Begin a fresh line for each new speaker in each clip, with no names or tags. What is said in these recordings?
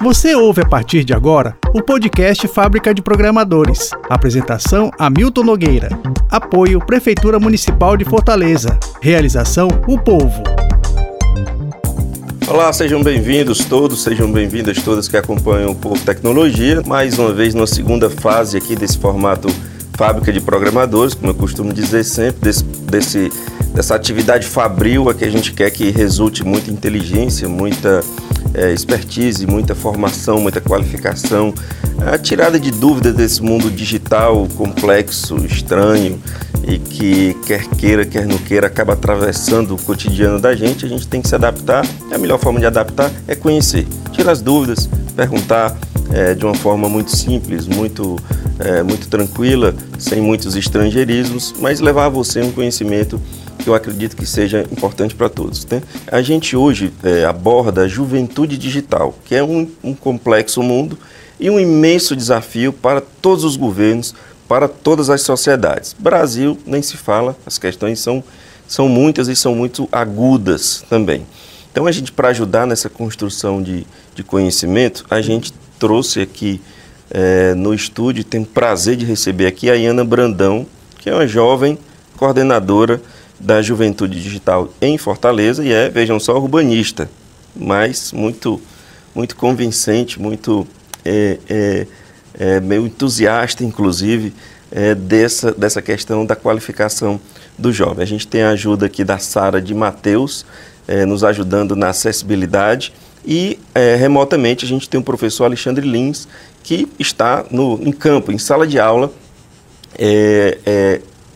Você ouve a partir de agora o podcast Fábrica de Programadores. Apresentação Hamilton Nogueira. Apoio Prefeitura Municipal de Fortaleza. Realização O Povo.
Olá, sejam bem-vindos todos, sejam bem-vindas todas que acompanham o Povo Tecnologia. Mais uma vez, na segunda fase aqui desse formato Fábrica de Programadores, como eu costumo dizer sempre, desse, desse dessa atividade fabril a que a gente quer que resulte muita inteligência, muita é, expertise, muita formação, muita qualificação, a tirada de dúvidas desse mundo digital complexo, estranho e que quer queira, quer não queira, acaba atravessando o cotidiano da gente, a gente tem que se adaptar. A melhor forma de adaptar é conhecer, tirar as dúvidas, perguntar é, de uma forma muito simples, muito, é, muito tranquila, sem muitos estrangeirismos, mas levar a você um conhecimento que eu acredito que seja importante para todos. Né? A gente hoje é, aborda a juventude digital, que é um, um complexo mundo e um imenso desafio para todos os governos, para todas as sociedades. Brasil nem se fala, as questões são, são muitas e são muito agudas também. Então, a gente, para ajudar nessa construção de, de conhecimento, a gente trouxe aqui é, no estúdio, tem o prazer de receber aqui a Iana Brandão, que é uma jovem coordenadora da Juventude Digital em Fortaleza e é, vejam só, urbanista, mas muito, muito convincente, muito é, é, é, meio entusiasta, inclusive, é, dessa, dessa questão da qualificação do jovem. A gente tem a ajuda aqui da Sara de Mateus, é, nos ajudando na acessibilidade e é, remotamente a gente tem o professor Alexandre Lins, que está no, em campo, em sala de aula,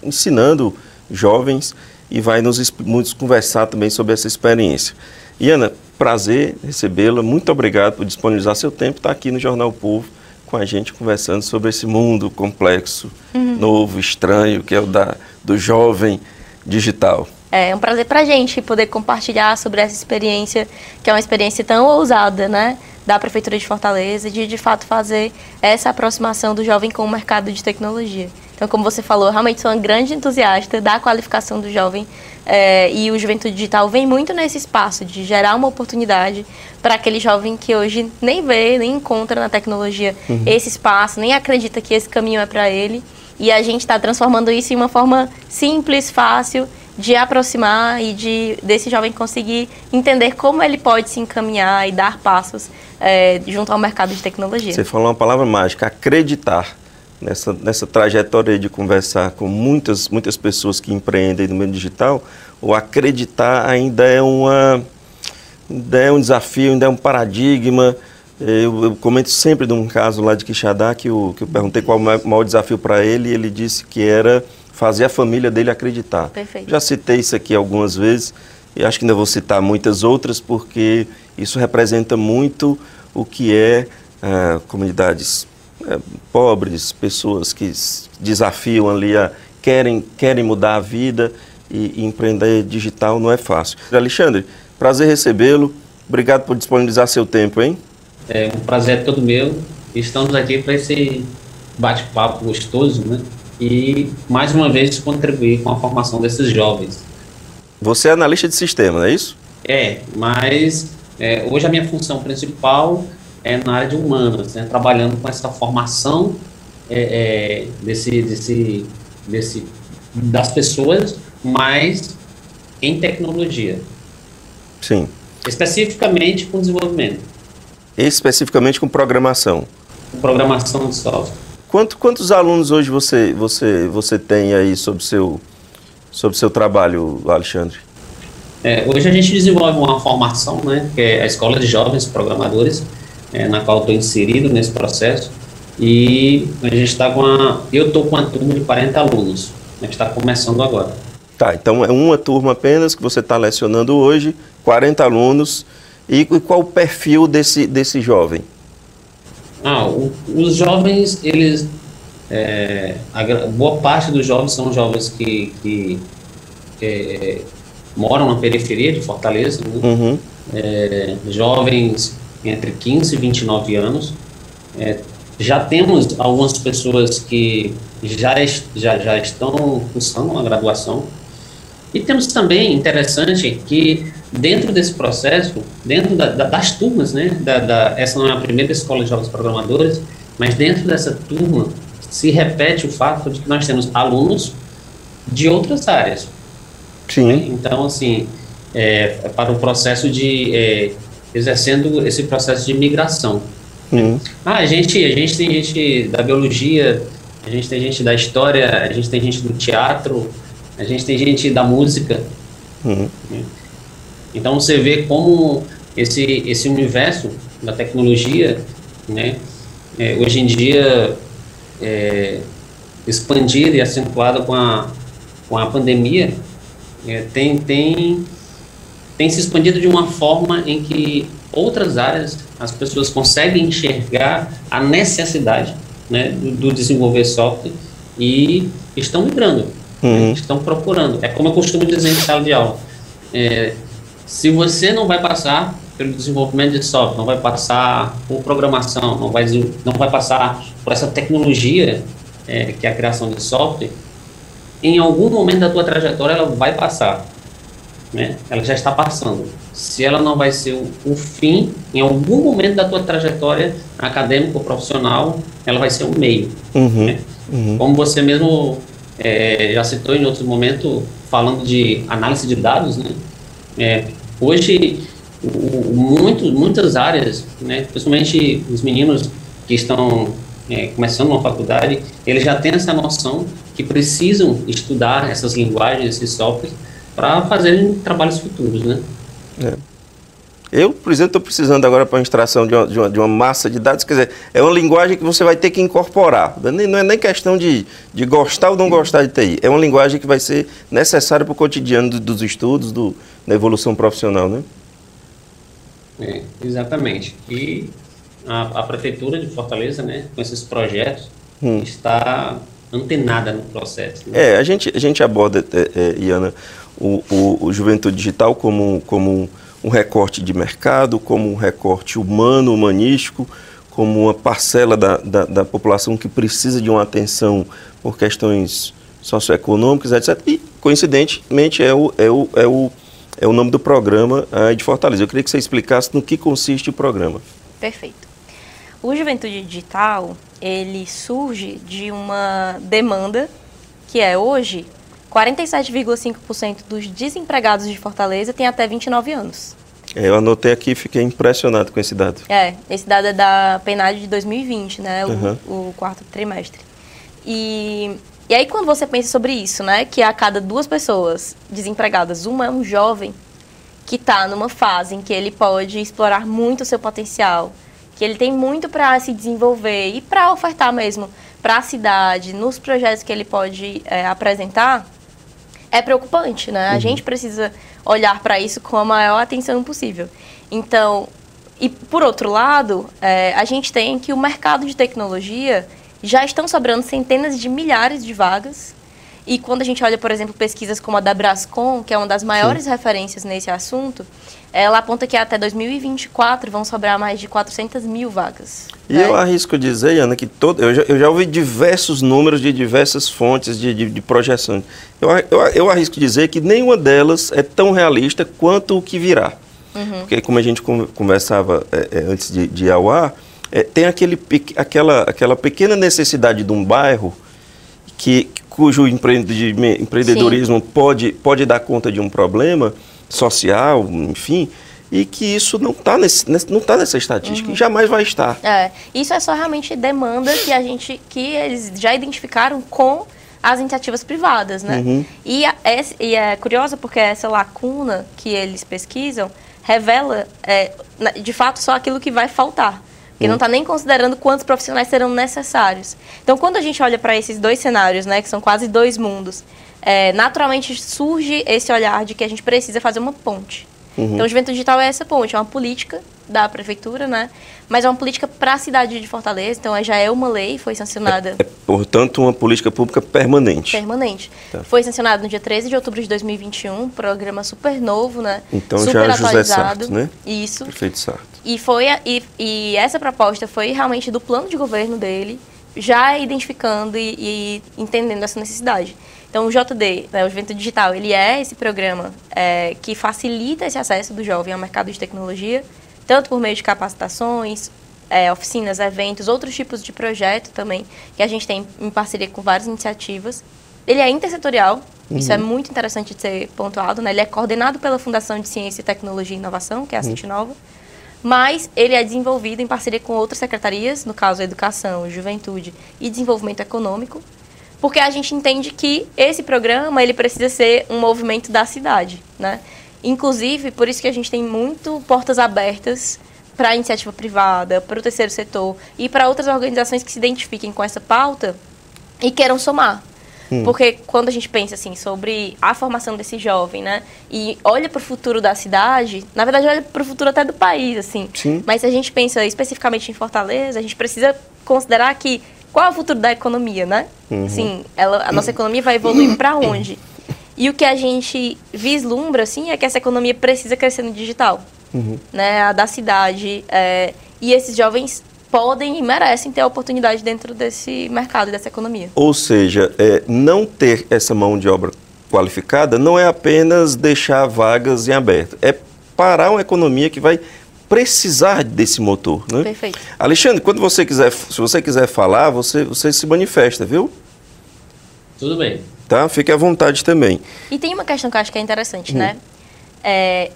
ensinando jovens e vai nos, nos conversar também sobre essa experiência. Iana, prazer recebê-la, muito obrigado por disponibilizar seu tempo, estar aqui no Jornal Povo com a gente conversando sobre esse mundo complexo, uhum. novo, estranho, que é o da, do jovem digital.
É um prazer para a gente poder compartilhar sobre essa experiência, que é uma experiência tão ousada, né? Da Prefeitura de Fortaleza, de de fato fazer essa aproximação do jovem com o mercado de tecnologia. Então, como você falou, eu realmente sou uma grande entusiasta da qualificação do jovem é, e o Juventude Digital vem muito nesse espaço de gerar uma oportunidade para aquele jovem que hoje nem vê, nem encontra na tecnologia uhum. esse espaço, nem acredita que esse caminho é para ele. E a gente está transformando isso em uma forma simples, fácil de aproximar e de desse jovem conseguir entender como ele pode se encaminhar e dar passos é, junto ao mercado de tecnologia.
Você falou uma palavra mágica, acreditar nessa, nessa trajetória de conversar com muitas, muitas pessoas que empreendem no meio digital, o acreditar ainda é, uma, ainda é um desafio, ainda é um paradigma. Eu, eu comento sempre de um caso lá de Quixadá que eu, que eu perguntei qual o maior desafio para ele e ele disse que era fazer a família dele acreditar.
Perfeito.
Já citei isso aqui algumas vezes e acho que ainda vou citar muitas outras porque isso representa muito o que é uh, comunidades é, pobres, pessoas que desafiam ali a querem, querem mudar a vida e, e empreender digital não é fácil. Alexandre, prazer recebê-lo. Obrigado por disponibilizar seu tempo, hein?
É um prazer todo meu. Estamos aqui para esse bate-papo gostoso, né? E mais uma vez contribuir com a formação desses jovens.
Você é analista de sistema, não é isso?
É, mas é, hoje a minha função principal é na área de humanas, né, trabalhando com essa formação é, é, desse, desse, desse, das pessoas, mas em tecnologia.
Sim.
Especificamente com desenvolvimento.
Especificamente com programação.
Programação de software.
Quanto, quantos alunos hoje você, você, você tem aí sobre seu, sobre seu trabalho, Alexandre?
É, hoje a gente desenvolve uma formação, né, que é a Escola de Jovens Programadores, é, na qual estou inserido nesse processo. E a gente está com a. Eu estou com uma turma de 40 alunos. A gente está começando agora.
Tá, então é uma turma apenas que você está lecionando hoje, 40 alunos. E, e qual o perfil desse, desse jovem?
Ah, o, os jovens, eles. É, a boa parte dos jovens são jovens que, que é, moram na periferia de Fortaleza, né? uhum. é, jovens entre 15 e 29 anos. É, já temos algumas pessoas que já, já, já estão cursando uma graduação E temos também, interessante, que dentro desse processo, dentro da, da, das turmas, né, da, da, essa não é a primeira escola de jovens programadores, mas dentro dessa turma se repete o fato de que nós temos alunos de outras áreas.
Sim.
Então, assim, é, para o processo de é, exercendo esse processo de migração.
Uhum.
Ah, a gente, a gente tem gente da biologia, a gente tem gente da história, a gente tem gente do teatro, a gente tem gente da música.
Uhum.
Então você vê como esse esse universo da tecnologia, né, é, hoje em dia é, expandido e acentuado com a com a pandemia, é, tem tem tem se expandido de uma forma em que outras áreas as pessoas conseguem enxergar a necessidade né, do, do desenvolver software e estão migrando,
Uhum.
né, estão procurando. É como eu costumo dizer em sala de aula. É, se você não vai passar pelo desenvolvimento de software, não vai passar por programação, não vai, não vai passar por essa tecnologia é, que é a criação de software, em algum momento da tua trajetória ela vai passar. Né? Ela já está passando. Se ela não vai ser o, o fim, em algum momento da tua trajetória acadêmica ou profissional, ela vai ser um meio.
Uhum.
Né?
Uhum.
Como você mesmo é, já citou em outro momento, falando de análise de dados, né? É, hoje, o, muito, muitas áreas, né, principalmente os meninos que estão é, começando uma faculdade, eles já têm essa noção que precisam estudar essas linguagens, esses softwares, para fazerem trabalhos futuros, né?
É. Eu, por exemplo, estou precisando agora para a extração de uma, de, uma, de uma, massa de dados. Quer dizer, é uma linguagem que você vai ter que incorporar. Não é nem questão de, de gostar ou não gostar de TI. É uma linguagem que vai ser necessária para o cotidiano do, dos estudos, do, da evolução profissional, né?
É, exatamente. E a, a, Prefeitura de Fortaleza, né, com esses projetos, hum. está antenada no processo.
Né? É, a gente, a gente aborda, é, é, Iana, o, o, o Juventude Digital como, como um recorte de mercado, como um recorte humano, humanístico, como uma parcela da, da, da, população que precisa de uma atenção por questões socioeconômicas, etc. E, coincidentemente, é o, é o, é o, é o nome do programa de Fortaleza. Eu queria que você explicasse no que consiste o programa.
Perfeito. O Juventude Digital, ele surge de uma demanda que é hoje 47,5% dos desempregados de Fortaleza têm até 29 anos.
É, eu anotei aqui e fiquei impressionado com esse dado.
É, esse dado é da PNAD de 2020, né? O, uhum. o quarto trimestre. E, e aí quando você pensa sobre isso, né? Que a cada duas pessoas desempregadas, uma é um jovem que está numa fase em que ele pode explorar muito o seu potencial, que ele tem muito para se desenvolver e para ofertar mesmo para a cidade, nos projetos que ele pode é, apresentar, é preocupante, né? Uhum. A gente precisa olhar para isso com a maior atenção possível. Então, e por outro lado, é, a gente tem que o mercado de tecnologia já estão sobrando centenas de milhares de vagas. E quando a gente olha, por exemplo, pesquisas como a da Brascom, que é uma das maiores Sim. referências nesse assunto, ela aponta que até 2024 vão sobrar mais de 400 mil vagas.
E né? eu arrisco dizer, Ana, que todo, eu, já, eu já ouvi diversos números de diversas fontes de, de, de projeções. Eu, eu, eu, arrisco dizer que nenhuma delas é tão realista quanto o que virá. Uhum. Porque, como a gente conversava é, é, antes de, de ir ao ar, é, tem aquele, aquela, aquela pequena necessidade de um bairro que, cujo empreendedorismo pode, pode dar conta de um problema social, enfim, e que isso não está não tá nessa estatística uhum. e jamais vai estar.
É, isso é só realmente demanda que a gente que eles já identificaram com as iniciativas privadas, né? Uhum. E, é, e é curioso porque essa lacuna que eles pesquisam revela, é, de fato, só aquilo que vai faltar. Uhum. não está nem considerando quantos profissionais serão necessários. Então, quando a gente olha para esses dois cenários, né, que são quase dois mundos, é, naturalmente surge esse olhar de que a gente precisa fazer uma ponte. Uhum. Então, o Juventude Digital é essa ponte, é uma política da prefeitura, né? Mas é uma política para a cidade de Fortaleza, então já é uma lei, foi sancionada.
É, é portanto, uma política pública permanente.
Permanente. Tá. Foi sancionada no dia 13 de outubro de 2021, programa super novo, né?
Então
super
já José Sarto, né?
Isso.
Prefeito Sarto.
E, foi, e, e essa proposta foi realmente do plano de governo dele, já identificando e, e entendendo essa necessidade. Então, o JD, né, o Juventude Digital, ele é esse programa é, que facilita esse acesso do jovem ao mercado de tecnologia, tanto por meio de capacitações, é, oficinas, eventos, outros tipos de projeto também, que a gente tem em parceria com várias iniciativas. Ele é intersetorial, uhum. isso é uhum. muito interessante de ser pontuado, né? Ele é coordenado pela Fundação de Ciência, Tecnologia e Inovação, que é a uhum. Nova, mas ele é desenvolvido em parceria com outras secretarias, no caso Educação, Juventude e Desenvolvimento Econômico, porque a gente entende que esse programa ele precisa ser um movimento da cidade, né? Inclusive, por isso que a gente tem muito portas abertas para a iniciativa privada, para o terceiro setor e para outras organizações que se identifiquem com essa pauta e queiram somar. Hum. Porque quando a gente pensa assim sobre a formação desse jovem, né, e olha para o futuro da cidade, na verdade olha para o futuro até do país, assim. Sim. Mas se a gente pensa especificamente em Fortaleza, a gente precisa considerar que qual é o futuro da economia, né? Uhum. Sim, ela, a nossa economia vai evoluir para onde? E o que a gente vislumbra, assim, é que essa economia precisa crescer no digital, uhum. né? A da cidade. É, e esses jovens podem e merecem ter a oportunidade dentro desse mercado e dessa economia.
Ou seja, é, não ter essa mão de obra qualificada não é apenas deixar vagas em aberto, é parar uma economia que vai precisar desse motor. Né?
Perfeito.
Alexandre, quando você quiser, se você quiser falar, você, você se manifesta, viu?
Tudo bem.
Tá? Fique à vontade também.
E tem uma questão que eu acho que é interessante, hum. né? É,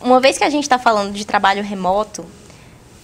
uma vez que a gente está falando de trabalho remoto,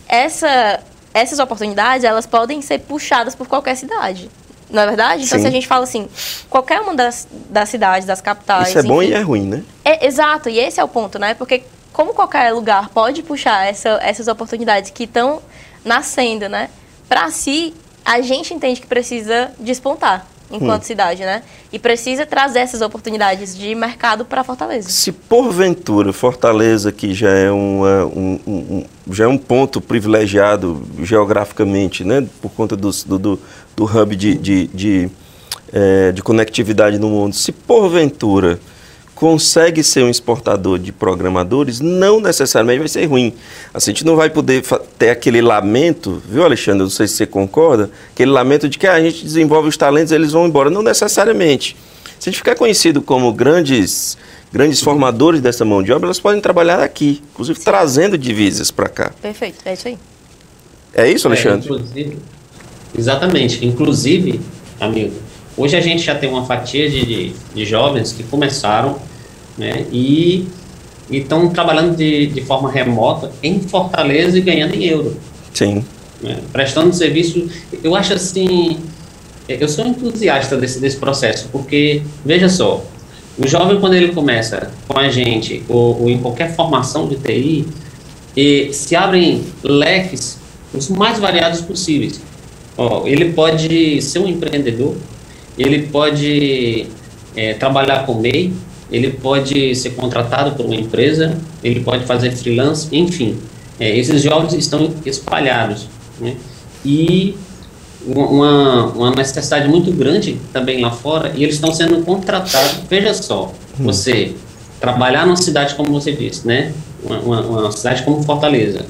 essa, essas oportunidades elas podem ser puxadas por qualquer cidade. Não é verdade? Então, Sim. se a gente fala assim, qualquer uma das, das cidades, das capitais.
Isso é bom e é ruim, né?
É, exato, e esse é o ponto, né? Porque como qualquer lugar pode puxar essa, essas oportunidades que estão nascendo, né? Para si, a gente entende que precisa despontar enquanto hum. cidade, né? E precisa trazer essas oportunidades de mercado para Fortaleza.
Se porventura Fortaleza, que já é, uma, um, um, já é um ponto privilegiado geograficamente, né? Por conta do, do, do hub de, de, de, é, de conectividade no mundo, se porventura consegue ser um exportador de programadores, não necessariamente vai ser ruim. A gente não vai poder ter aquele lamento, viu, Alexandre? Não sei se você concorda, aquele lamento de que ah, a gente desenvolve os talentos eles vão embora. Não necessariamente. Se a gente ficar conhecido como grandes, grandes formadores dessa mão de obra, elas podem trabalhar aqui, inclusive Sim. trazendo divisas para cá.
Perfeito, é isso aí.
É isso, Alexandre?
É, inclusive, exatamente. Inclusive, amigo, Hoje a gente já tem uma fatia de, de, de jovens que começaram né, e estão trabalhando de, de forma remota em Fortaleza e ganhando em euro.
Sim.
Né, prestando serviço. Eu acho assim. Eu sou entusiasta desse, desse processo, porque, veja só, o jovem, quando ele começa com a gente, ou, ou em qualquer formação de TI, e se abrem leques os mais variados possíveis. Ó, ele pode ser um empreendedor, ele pode é, trabalhar com MEI, ele pode ser contratado por uma empresa, ele pode fazer freelance, enfim. É, esses jovens estão espalhados. Né? E uma, uma necessidade muito grande também lá fora, e eles estão sendo contratados. Veja só, hum. você trabalhar numa cidade, como você disse, né? uma, uma, uma cidade como Fortaleza,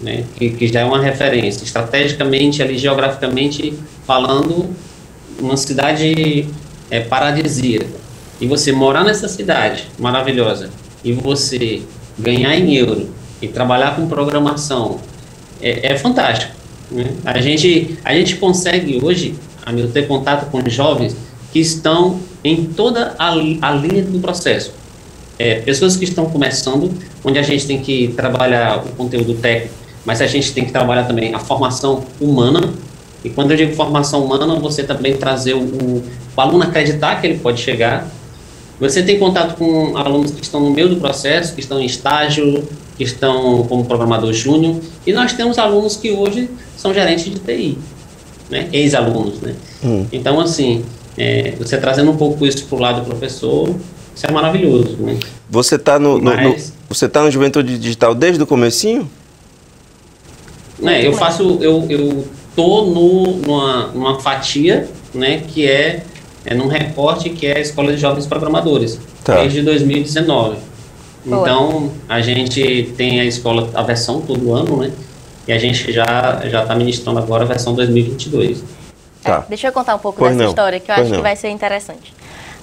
né? que, que já é uma referência, estrategicamente, ali, geograficamente falando, uma cidade é, paradisíaca, e você morar nessa cidade maravilhosa, e você ganhar em euro e trabalhar com programação, é, é fantástico. Né? A, gente, a gente consegue hoje, amigo, ter contato com jovens que estão em toda a, a linha do processo. É, pessoas que estão começando, onde a gente tem que trabalhar o conteúdo técnico, mas a gente tem que trabalhar também a formação humana, e quando eu digo formação humana, você também trazer o, o, o aluno acreditar que ele pode chegar. Você tem contato com alunos que estão no meio do processo, que estão em estágio, que estão como programador júnior, e nós temos alunos que hoje são gerentes de TI, né? ex-alunos. Né? Hum. Então, assim, é, você trazendo um pouco isso para o lado do professor, isso é maravilhoso. Né?
Você está no, no, no, você tá no Juventude Digital desde o comecinho?
É, eu faço, eu, eu tô no, numa, numa fatia, né, que é, é num recorte que é a Escola de Jovens Programadores, tá. desde 2019. Boa. Então, a gente tem a escola, a versão todo ano, né, e a gente já já está ministrando agora a versão 2022.
Tá.
É, deixa eu contar um pouco
Pois
dessa
não,
história, que eu
pois
acho
não.
que vai ser interessante.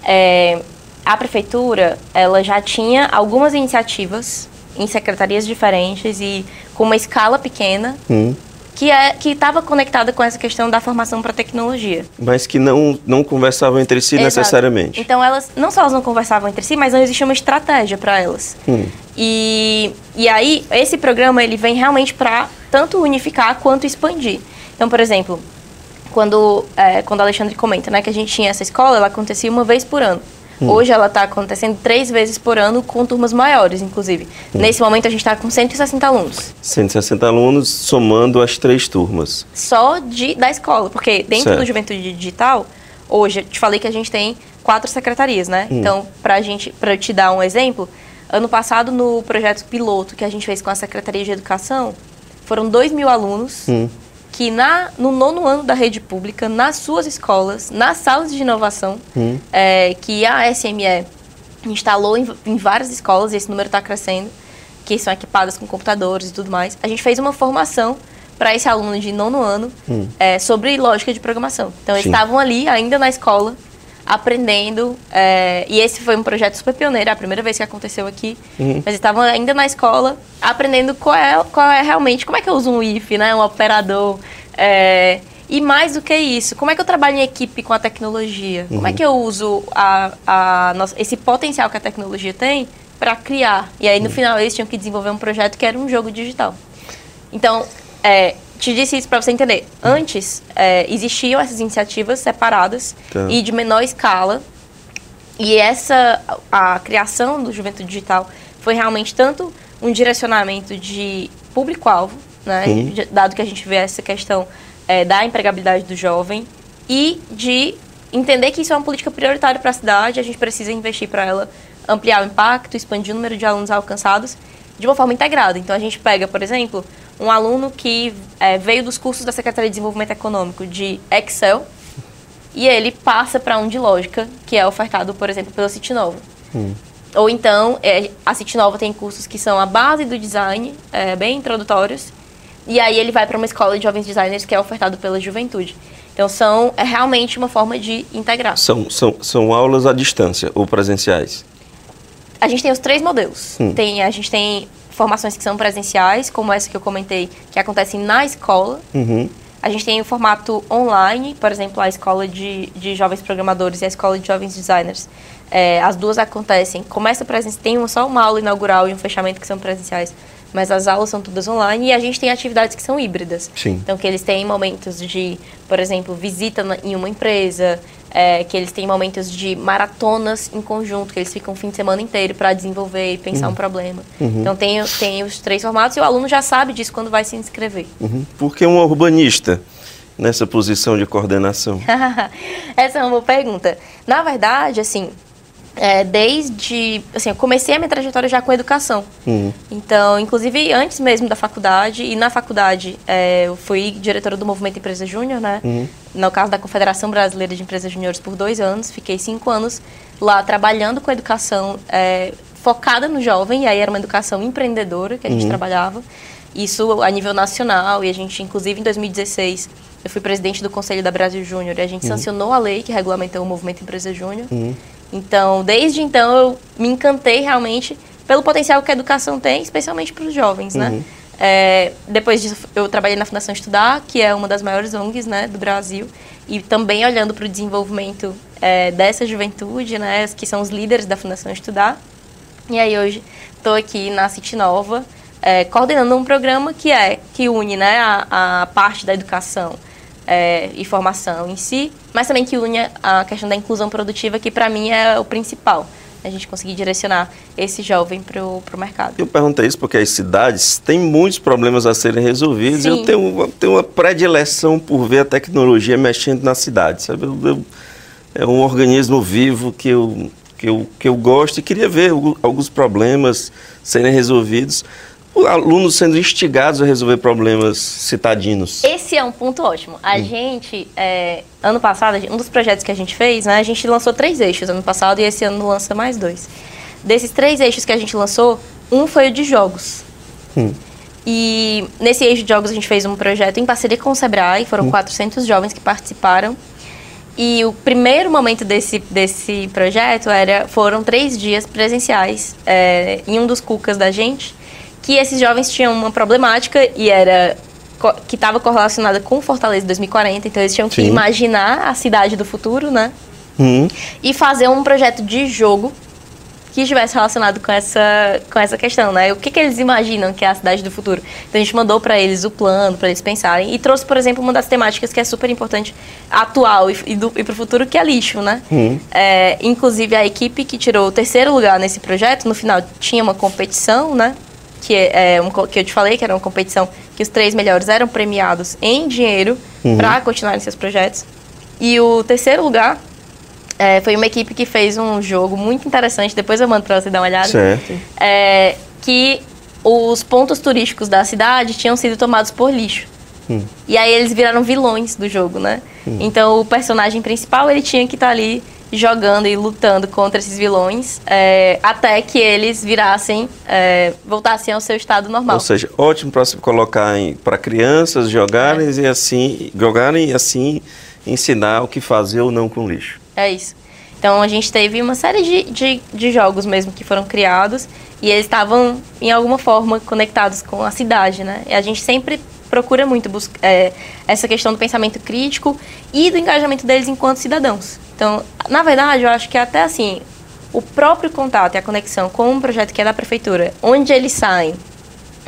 É, a prefeitura, ela já tinha algumas iniciativas em secretarias diferentes e com uma escala pequena,
Hum.
Que é que estava conectada com essa questão da formação para tecnologia.
Mas que não, não conversavam entre si
Exato.
necessariamente.
Então elas não só elas não conversavam entre si, mas não existia uma estratégia para elas.
Hum.
E, e aí esse programa ele vem realmente para tanto unificar quanto expandir. Então, por exemplo, quando é, quando Alexandre comenta, né, que a gente tinha essa escola, ela acontecia uma vez por ano. Hoje ela está acontecendo três vezes por ano com turmas maiores, inclusive. Nesse momento a gente está com 160 alunos.
160 alunos somando as três turmas.
só de, da escola, porque dentro
Certo.
do Juventude Digital, hoje, eu te falei que a gente tem quatro secretarias, né?
Hum.
Então, pra gente, para te dar um exemplo, ano passado no projeto piloto que a gente fez com a Secretaria de Educação, foram 2 mil alunos
Hum.
Que na, no nono ano da rede pública, nas suas escolas, nas salas de inovação,
Hum.
é, que a SME instalou em, em várias escolas, e esse número está crescendo, que são equipadas com computadores e tudo mais. A gente fez uma formação para esse aluno de nono ano é, sobre lógica de programação. Então, eles
Hum.
Estavam ali, ainda na escola, aprendendo. é, e esse foi um projeto super pioneiro, é a primeira vez que aconteceu aqui.
Uhum.
Mas estavam ainda na escola, aprendendo qual é, qual é realmente, como é que eu uso um if, né, um operador. é, e mais do que isso, como é que eu trabalho em equipe com a tecnologia? Como é que eu uso a, a nossa- esse potencial que a tecnologia tem para criar? E aí, no final, eles tinham que desenvolver um projeto que era um jogo digital. Então, é, te disse isso para você entender. Antes, é, existiam essas iniciativas separadas
Tá.
e de menor escala. E essa, a criação do Juventude Digital foi realmente tanto um direcionamento de público-alvo, né?
Sim.
Dado que a gente vê essa questão é, da empregabilidade do jovem e de entender que isso é uma política prioritária para a cidade, a gente precisa investir para ela ampliar o impacto, expandir o número de alunos alcançados de uma forma integrada. Então a gente pega, por exemplo, um aluno que é, veio dos cursos da Secretaria de Desenvolvimento Econômico de Excel e ele passa para um de lógica, que é ofertado, por exemplo, pela City Nova. Ou então, é, a City Nova tem cursos que são a base do design, é, bem introdutórios, e aí ele vai para uma escola de jovens designers que é ofertado pela juventude. Então, são, é realmente uma forma de integrar.
São, são, são aulas à distância ou presenciais?
A gente tem os três modelos.
Hum.
Tem, a gente tem formações que são presenciais, como essa que eu comentei, que acontecem na escola.
Uhum.
A gente tem o formato online, por exemplo, a escola de, de jovens programadores e a escola de jovens designers. É, as duas acontecem. Começa presencial, tem uma- só uma aula inaugural e um fechamento que são presenciais, mas as aulas são todas online e a gente tem atividades que são híbridas.
Sim.
Então, que eles têm momentos de, por exemplo, visita na- em uma empresa, é, que eles têm momentos de maratonas em conjunto, que eles ficam o fim de semana inteiro para desenvolver e pensar um problema. Então, tem, tem os três formatos e o aluno já sabe disso quando vai se inscrever.
Uhum. Por que um urbanista nessa posição de coordenação?
Essa é uma boa pergunta. Na verdade, assim, é, desde. Assim, eu comecei a minha trajetória já com educação.
Uhum.
Então, inclusive antes mesmo da faculdade, e na faculdade é, eu fui diretora do Movimento Empresa Júnior, né? No caso da Confederação Brasileira de Empresas Júniores por dois anos. Fiquei cinco anos lá trabalhando com educação é, focada no jovem, e aí era uma educação empreendedora que a gente trabalhava. Isso a nível nacional, e a gente, inclusive em 2016, eu fui presidente do Conselho da Brasil Júnior, e a gente sancionou a lei que regulamentou o Movimento Empresa Júnior. Então, desde então, eu me encantei realmente pelo potencial que a educação tem, especialmente para os jovens, né? É, depois disso, eu trabalhei na Fundação Estudar, que é uma das maiores ONGs né, do Brasil, e também olhando para o desenvolvimento é, dessa juventude, né, que são os líderes da Fundação Estudar. E aí hoje estou aqui na City Nova, é, coordenando um programa que é que une né, a, a parte da educação é, e formação em si, mas também que une a questão da inclusão produtiva, que para mim é o principal. A gente conseguir direcionar esse jovem para o mercado.
Eu perguntei isso porque as cidades têm muitos problemas a serem resolvidos.
Sim.
Eu tenho, tenho uma predileção por ver a tecnologia mexendo na cidade, sabe? Eu- eu- é um organismo vivo que eu, que, eu, que eu gosto e queria ver algu- alguns problemas serem resolvidos. Alunos sendo instigados a resolver problemas citadinos.
Esse é um ponto ótimo. A gente, é, ano passado, um dos projetos que a gente fez, né, a gente lançou três eixos ano passado e esse ano lança mais dois. Desses três eixos que a gente lançou, um foi o de jogos. E nesse eixo de jogos a gente fez um projeto em parceria com o Sebrae, foram 400 jovens que participaram. E o primeiro momento desse, desse projeto era, foram três dias presenciais é, em um dos cucas da gente, que esses jovens tinham uma problemática e era que estava correlacionada com Fortaleza 2040, então eles tinham que Sim. imaginar a cidade do futuro, né? Uhum. E fazer um projeto de jogo que estivesse relacionado com essa, com essa questão, né? O que, que eles imaginam que é a cidade do futuro? Então a gente mandou para eles o plano, para eles pensarem, e trouxe, por exemplo, uma das temáticas que é super importante, atual e, e, e para o futuro, que é lixo, né? Uhum. É, inclusive a equipe que tirou o terceiro lugar nesse projeto, no final tinha uma competição, né? Que, é, é um, que eu te falei, que era uma competição que os três melhores eram premiados em dinheiro uhum. para continuarem seus projetos. E o terceiro lugar é, foi uma equipe que fez um jogo muito interessante, depois eu mando para você dar uma olhada.
Certo.
É, que os pontos turísticos da cidade tinham sido tomados por lixo. Hum. E aí eles viraram vilões do jogo, né? Hum. Então o personagem principal ele tinha que estar tá ali jogando e lutando contra esses vilões é, até que eles virassem, é, voltassem ao seu estado normal.
Ou seja, ótimo para se colocar para crianças jogarem é. e assim jogarem e assim ensinar o que fazer ou não com lixo.
É isso. Então a gente teve uma série de, de, de jogos mesmo que foram criados e eles estavam, em alguma forma, conectados com a cidade, né? E a gente sempre procura muito é, essa questão do pensamento crítico e do engajamento deles enquanto cidadãos. Então, na verdade, eu acho que até assim, o próprio contato e a conexão com um projeto que é da prefeitura, onde eles saem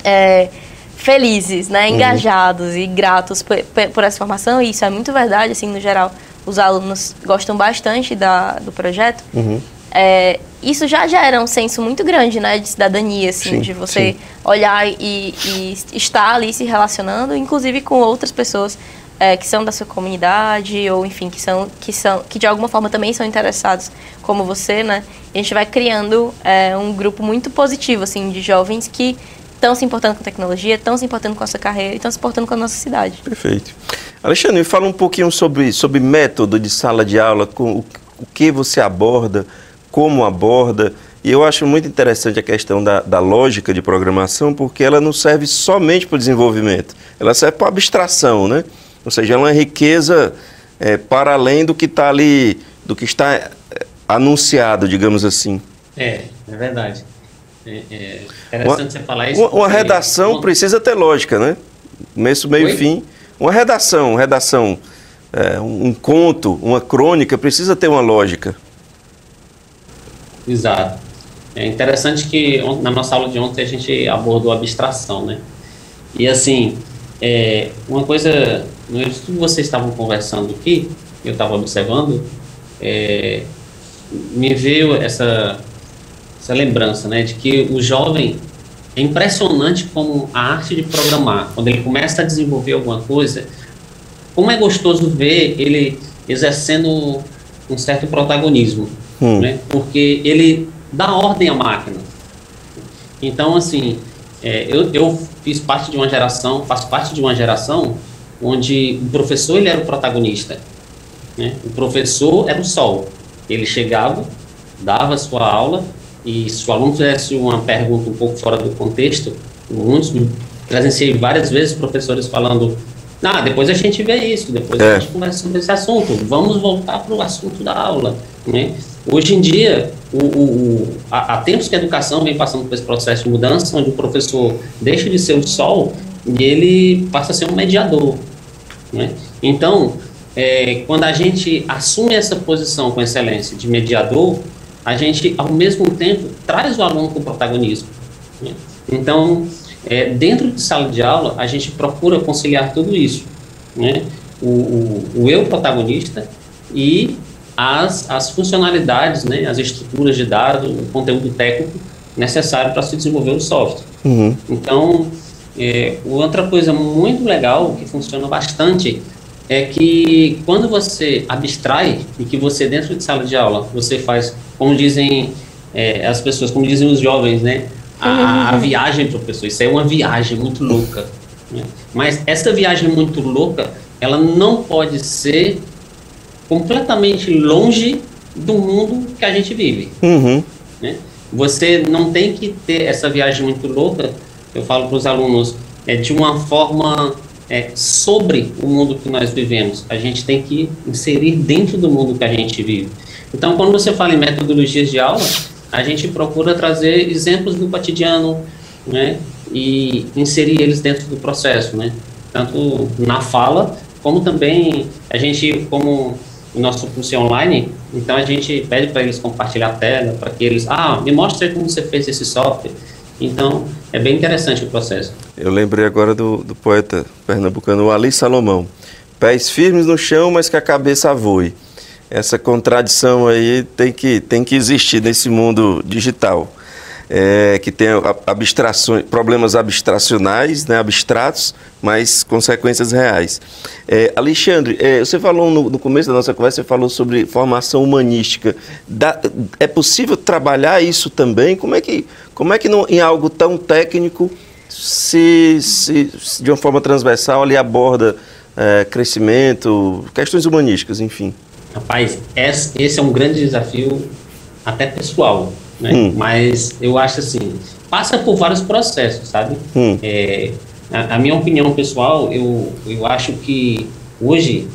é, felizes, né, uhum. engajados uhum. e gratos por, por, essa formação, e isso é muito verdade, assim, no geral, os alunos gostam bastante da, do projeto, uhum. É, isso já gera um senso muito grande, né, de cidadania, assim, sim, de você sim. olhar e, e, estar ali se relacionando, inclusive com outras pessoas é, que são da sua comunidade ou, enfim, que são, que são, que de alguma forma também são interessados, como você, né? E a gente vai criando é, um grupo muito positivo, assim, de jovens que estão se importando com tecnologia, estão se importando com a sua carreira e estão se importando com a nossa cidade.
Perfeito. Alexandre, me fala um pouquinho sobre, sobre método de sala de aula, com o, o que você aborda, como aborda. E eu acho muito interessante a questão da, da lógica de programação, porque ela não serve somente para o desenvolvimento, ela serve para abstração, né? Ou seja, ela é uma riqueza é, para além do que está ali, do que está é, anunciado, digamos assim.
É, é verdade. É, é interessante uma, você falar isso.
Uma, uma redação precisa ter lógica, né? Começo, meio e fim. Uma redação, redação, é, um, um conto, uma crônica, precisa ter uma lógica.
Exato. É interessante que na nossa aula de ontem a gente abordou abstração, né? E assim, é, uma coisa, no que vocês estavam conversando aqui, eu estava observando, é, me veio essa, essa lembrança, né, de que o jovem é impressionante como a arte de programar, quando ele começa a desenvolver alguma coisa, como é gostoso ver ele exercendo um certo protagonismo, hum. né? Porque ele dá ordem à máquina. Então, assim, é, eu, eu fiz parte de uma geração, faço parte de uma geração onde o professor ele era o protagonista. Né? O professor era o sol. Ele chegava, dava a sua aula e se o aluno fizesse uma pergunta um pouco fora do contexto, muitos presenciei várias vezes professores falando ah, depois a gente vê isso, depois é. a gente conversa sobre esse assunto, vamos voltar para o assunto da aula. Né? Hoje em dia, o, o, há, há tempos que a educação vem passando por esse processo de mudança, onde o professor deixa de ser o sol e ele passa a ser um mediador. Né? Então, é, quando a gente assume essa posição com excelência de mediador, a gente, ao mesmo tempo, traz o aluno com protagonismo. Né? Então, é, dentro de sala de aula, a gente procura conciliar tudo isso. Né? O, o, o eu protagonista e as, as funcionalidades, né, as estruturas de dados, o conteúdo técnico necessário para se desenvolver o software. Uhum. Então, é, outra coisa muito legal que funciona bastante é que quando você abstrai e que você dentro de sala de aula você faz como dizem é, as pessoas, como dizem os jovens, né? A, a viagem, professor, isso é uma viagem muito louca. Né? Mas essa viagem muito louca, ela não pode ser completamente longe do mundo que a gente vive. Uhum. Né? Você não tem que ter essa viagem muito louca. Eu falo para os alunos, é, de uma forma é, sobre o mundo que nós vivemos. A gente tem que inserir dentro do mundo que a gente vive. Então, quando você fala em metodologias de aula, a gente procura trazer exemplos do cotidiano, né, e inserir eles dentro do processo, né, tanto na fala, como também a gente, como o nosso curso é online, então a gente pede para eles compartilhar a tela, para que eles, ah, me mostre como você fez esse software. Então, é bem interessante o processo.
Eu lembrei agora do, do poeta pernambucano Ali Salomão. Pés firmes no chão, mas que a cabeça voe. Essa contradição aí tem que, tem que existir nesse mundo digital é, que tem abstrações, problemas abstracionais, né, abstratos, mas consequências reais. É, Alexandre, é, você falou no, no, começo da nossa conversa, você falou sobre formação humanística. Da, é possível trabalhar isso também? Como é que, como é que não, em algo tão técnico se, se, se de uma forma transversal ali aborda é, crescimento, questões humanísticas, enfim?
Rapaz, esse é um grande desafio até pessoal né? Hum. Mas eu acho assim, passa por vários processos, sabe? Hum. É, a, a, minha opinião pessoal, eu, eu acho que hoje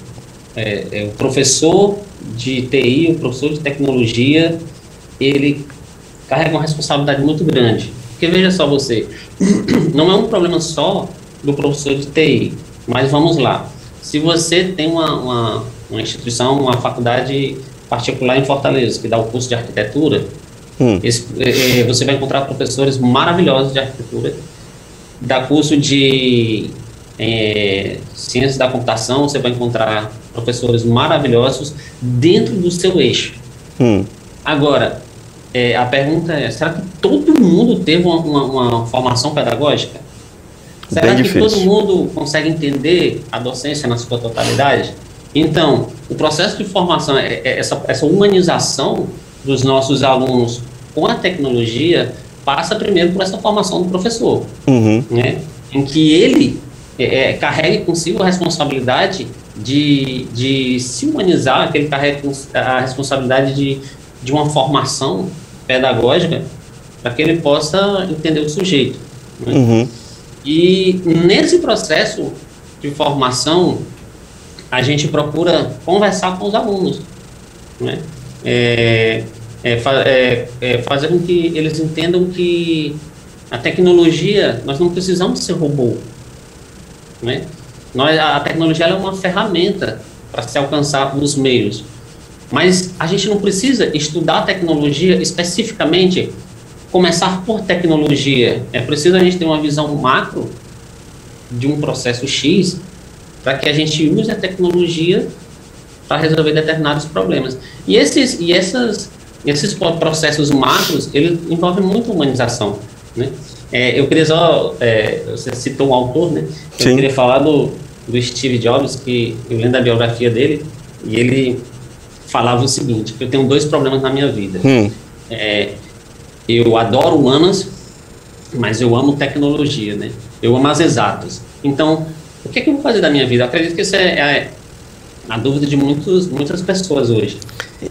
é, é, o professor de TI, o professor de tecnologia, ele carrega uma responsabilidade muito grande. Porque veja só você, não é um problema só do professor de TI, mas vamos lá. Se você tem uma, uma, uma instituição, uma faculdade particular em Fortaleza, que dá o curso de arquitetura, Hum. Esse, é, você vai encontrar professores maravilhosos de arquitetura, da curso de é, ciências da computação, você vai encontrar professores maravilhosos dentro do seu eixo. Hum. Agora, é, a pergunta é: será que todo mundo teve uma, uma, uma formação pedagógica? Será Bem que difícil. todo mundo consegue entender a docência na sua totalidade? Então, o processo de formação, é, é essa, essa humanização dos nossos alunos com a tecnologia passa primeiro por essa formação do professor, uhum. né? em que ele é, é, carregue consigo a responsabilidade de, de se humanizar, que ele carregue a responsabilidade de, de uma formação pedagógica para que ele possa entender o sujeito. Né? Uhum. E nesse processo de formação, a gente procura conversar com os alunos. Né? É, é, é, é, fazer com que eles entendam que a tecnologia, nós não precisamos ser robô. Né? Nós, a tecnologia é uma ferramenta para se alcançar os meios. Mas a gente não precisa estudar tecnologia especificamente, começar por tecnologia. É preciso a gente ter uma visão macro de um processo X para que a gente use a tecnologia para resolver determinados problemas. E esses, e essas, esses processos macros, ele envolvem muito humanização, né? É, eu queria só, é, você citou um autor, né? Eu Sim. queria falar do, do Steve Jobs, que eu lendo a biografia dele, e ele falava o seguinte, eu tenho dois problemas na minha vida. Hum. É, eu adoro humanas, mas eu amo tecnologia, né? Eu amo as exatas. Então, o que, é que eu vou fazer da minha vida? Eu acredito que isso é, é a dúvida de muitos, muitas pessoas hoje.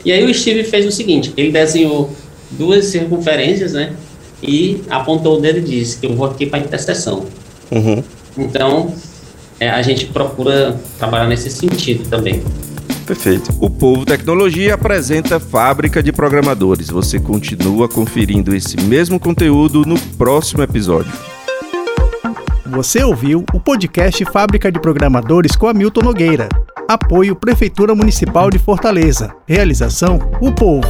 E aí o Steve fez o seguinte, ele desenhou duas circunferências, né? E apontou o dedo e disse que eu vou aqui para interseção. Uhum. Então, é, a gente procura trabalhar nesse sentido também.
Perfeito. O Povo Tecnologia apresenta Fábrica de Programadores. Você continua conferindo esse mesmo conteúdo no próximo episódio.
Você ouviu o podcast Fábrica de Programadores com Hamilton Nogueira. Apoio Prefeitura Municipal de Fortaleza. Realização: O Povo.